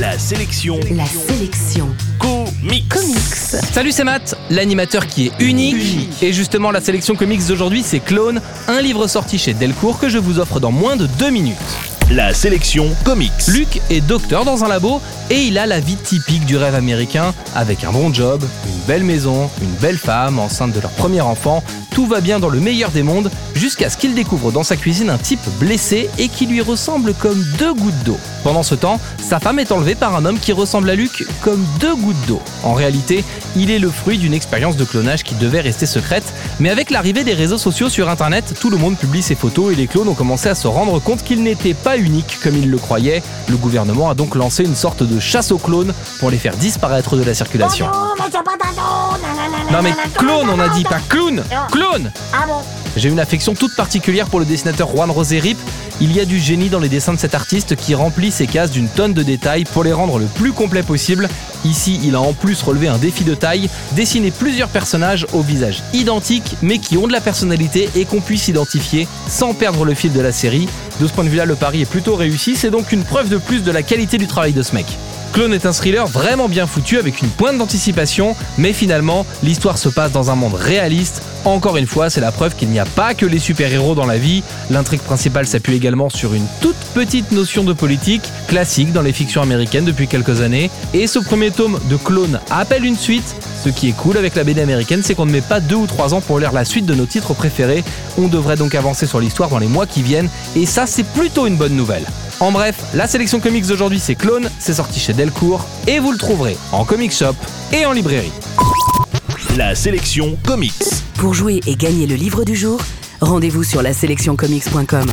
La sélection La sélection comics. comics. Salut, c'est Matt, l'animateur qui est unique. Et justement, la sélection comics d'aujourd'hui, c'est Clone, un livre sorti chez Delcourt que je vous offre dans moins de deux minutes. La sélection comics. Luc est docteur dans un labo et il a la vie typique du rêve américain avec un bon job, une belle maison, une belle femme enceinte de leur premier enfant. Tout va bien dans le meilleur des mondes jusqu'à ce qu'il découvre dans sa cuisine un type blessé et qui lui ressemble comme deux gouttes d'eau. Pendant ce temps, sa femme est enlevée par un homme qui ressemble à Luc comme deux gouttes d'eau. En réalité, il est le fruit d'une expérience de clonage qui devait rester secrète, mais avec l'arrivée des réseaux sociaux sur internet, tout le monde publie ses photos et les clones ont commencé à se rendre compte qu'ils n'étaient pas uniques comme ils le croyaient. Le gouvernement a donc lancé une sorte de chasse aux clones pour les faire disparaître de la circulation. Non mais clone on a dit, pas clown Clone J'ai une affection toute particulière pour le dessinateur Juan Rosé Rip. Il y a du génie dans les dessins de cet artiste qui remplit ses cases d'une tonne de détails pour les rendre le plus complet possible. Ici, il a en plus relevé un défi de taille, dessiner plusieurs personnages au visage identique mais qui ont de la personnalité et qu'on puisse identifier sans perdre le fil de la série. De ce point de vue-là, le pari est plutôt réussi, c'est donc une preuve de plus de la qualité du travail de ce mec. Clone est un thriller vraiment bien foutu avec une pointe d'anticipation, mais finalement, l'histoire se passe dans un monde réaliste. Encore une fois, c'est la preuve qu'il n'y a pas que les super-héros dans la vie. L'intrigue principale s'appuie également sur une toute petite notion de politique, classique dans les fictions américaines depuis quelques années. Et ce premier tome de Clone appelle une suite. Ce qui est cool avec la BD américaine, c'est qu'on ne met pas deux ou trois ans pour lire la suite de nos titres préférés. On devrait donc avancer sur l'histoire dans les mois qui viennent, et ça, c'est plutôt une bonne nouvelle. En bref, la sélection comics d'aujourd'hui c'est Clone, c'est sorti chez Delcourt et vous le trouverez en comic shop et en librairie. La sélection comics. Pour jouer et gagner le livre du jour, rendez-vous sur la sélectioncomics.com.